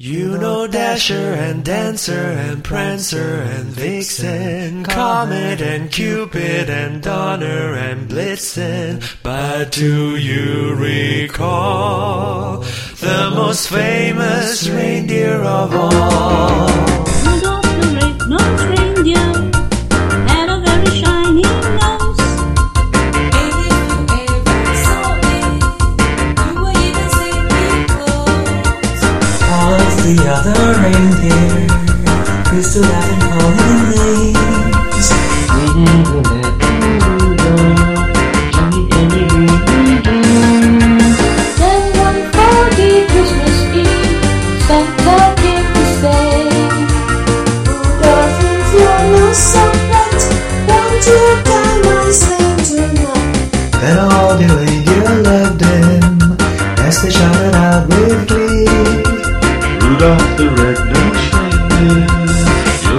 You know Dasher and Dancer and Prancer and Vixen, Comet and Cupid and Donner and Blitzen. But do you recall the most famous reindeer of all? The other reindeer to laugh and call him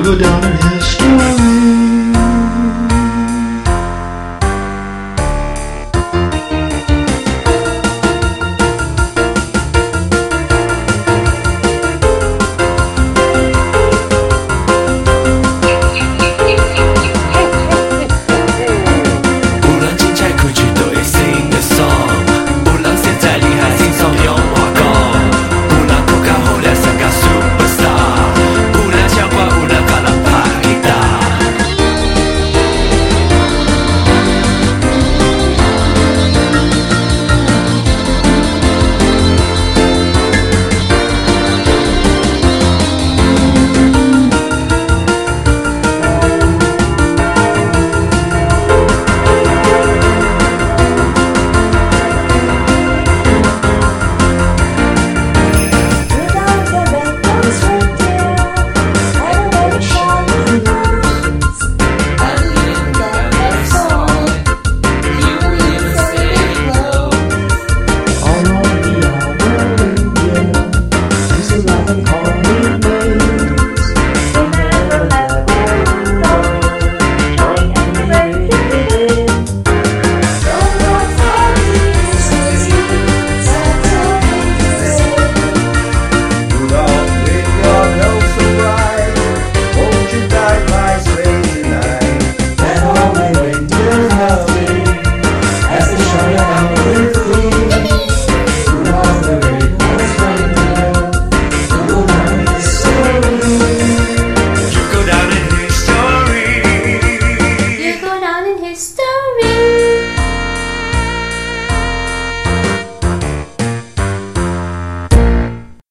go down.